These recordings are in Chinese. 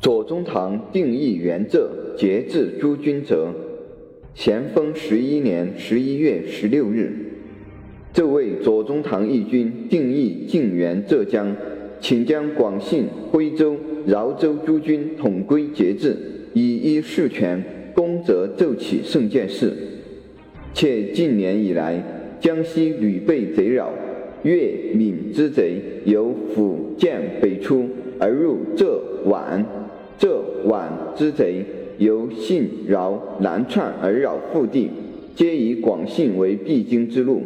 左宗棠定义元浙节制诸军者，咸丰十一年十一月十六日，这位左宗棠义军定义靖元浙江，请将广信、徽州、饶州诸军统归节制，以一事权，功则奏起圣剑事。且近年以来，江西屡被贼扰，粤闽之贼由福建北出而入浙皖。皖之贼由信饶南窜而扰腹地，皆以广信为必经之路。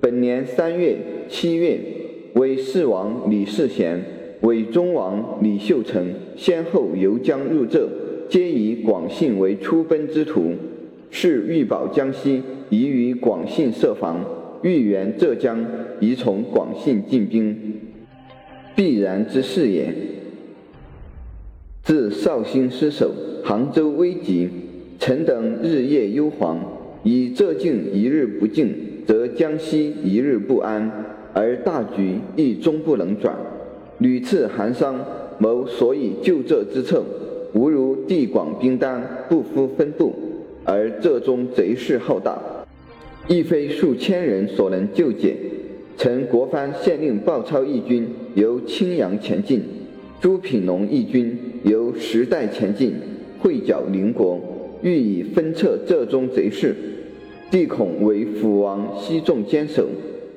本年三月、七月，为世王李世贤、伪忠王李秀成先后游江入浙，皆以广信为出奔之途。是欲保江西，宜于广信设防；欲援浙江，宜从广信进兵，必然之事也。自绍兴失守，杭州危急，臣等日夜忧惶。以浙境一日不进，则江西一日不安，而大局亦终不能转。屡次寒商，谋所以救浙之策，无如地广兵单，不敷分布，而浙中贼势浩大，亦非数千人所能救解。臣国藩县令鲍超义军由青阳前进。朱品龙义军由时代前进，会剿邻国，欲以分撤浙中贼势。帝恐为辅王西众坚守，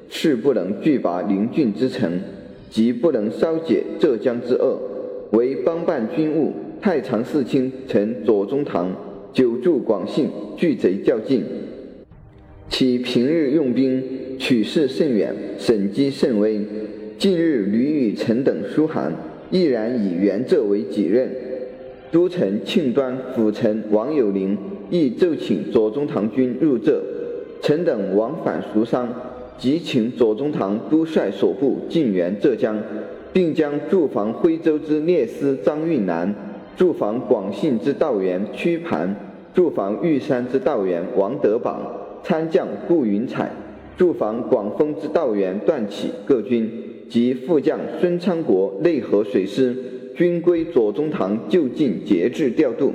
势不能拒拔邻郡之城，即不能消解浙江之恶。为帮办军务太常侍卿臣左宗棠久驻广信，拒贼较劲。其平日用兵取势甚远，审机甚微。近日屡与臣等书函。毅然以元浙为己任，都城庆端辅臣王有龄亦奏请左宗棠军入浙，臣等往返熟商，即请左宗棠督率所部进援浙江，并将驻防徽州之列司张运南、驻防广信之道员屈盘、驻防玉山之道员王德榜、参将顾云彩、驻防广丰之道员段启各军。及副将孙昌国内河水师均归左宗棠就近节制调度，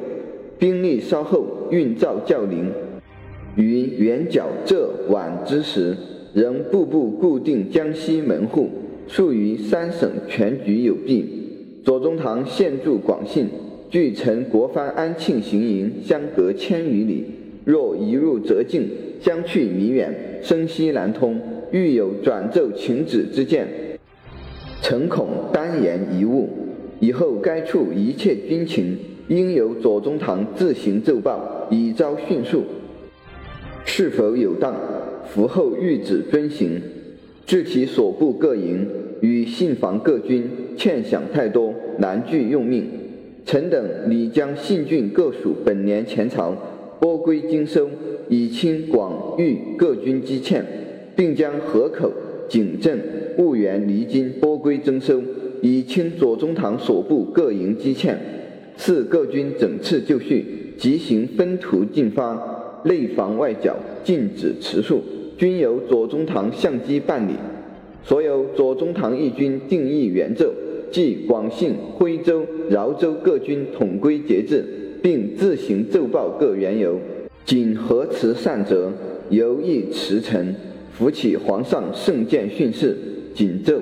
兵力稍后运造较灵。于元剿浙皖之时，仍步步固定江西门户，处于三省全局有弊。左宗棠现驻广信，距陈国藩安庆行营相隔千余里，若一入则境，将去弥远，声息难通，欲有转奏请旨之见。诚恐单言一误，以后该处一切军情，应由左宗棠自行奏报，以昭迅速。是否有当？伏后谕旨遵行。至其所部各营与信防各军，欠饷太多，难拒用命。臣等拟将信郡各属本年前朝拨归经收，以清广豫各军积欠，并将河口。景镇、婺源、离京拨归征收，以清左宗棠所部各营积欠。赐各军整次就绪，即行分途进发，内防外剿，禁止持数，均由左宗棠相机办理。所有左宗棠义军定义援奏，即广信、徽州、饶州各军统归节制，并自行奏报各缘由。仅核辞善则，犹议辞臣。扶起皇上圣剑训示，紧奏。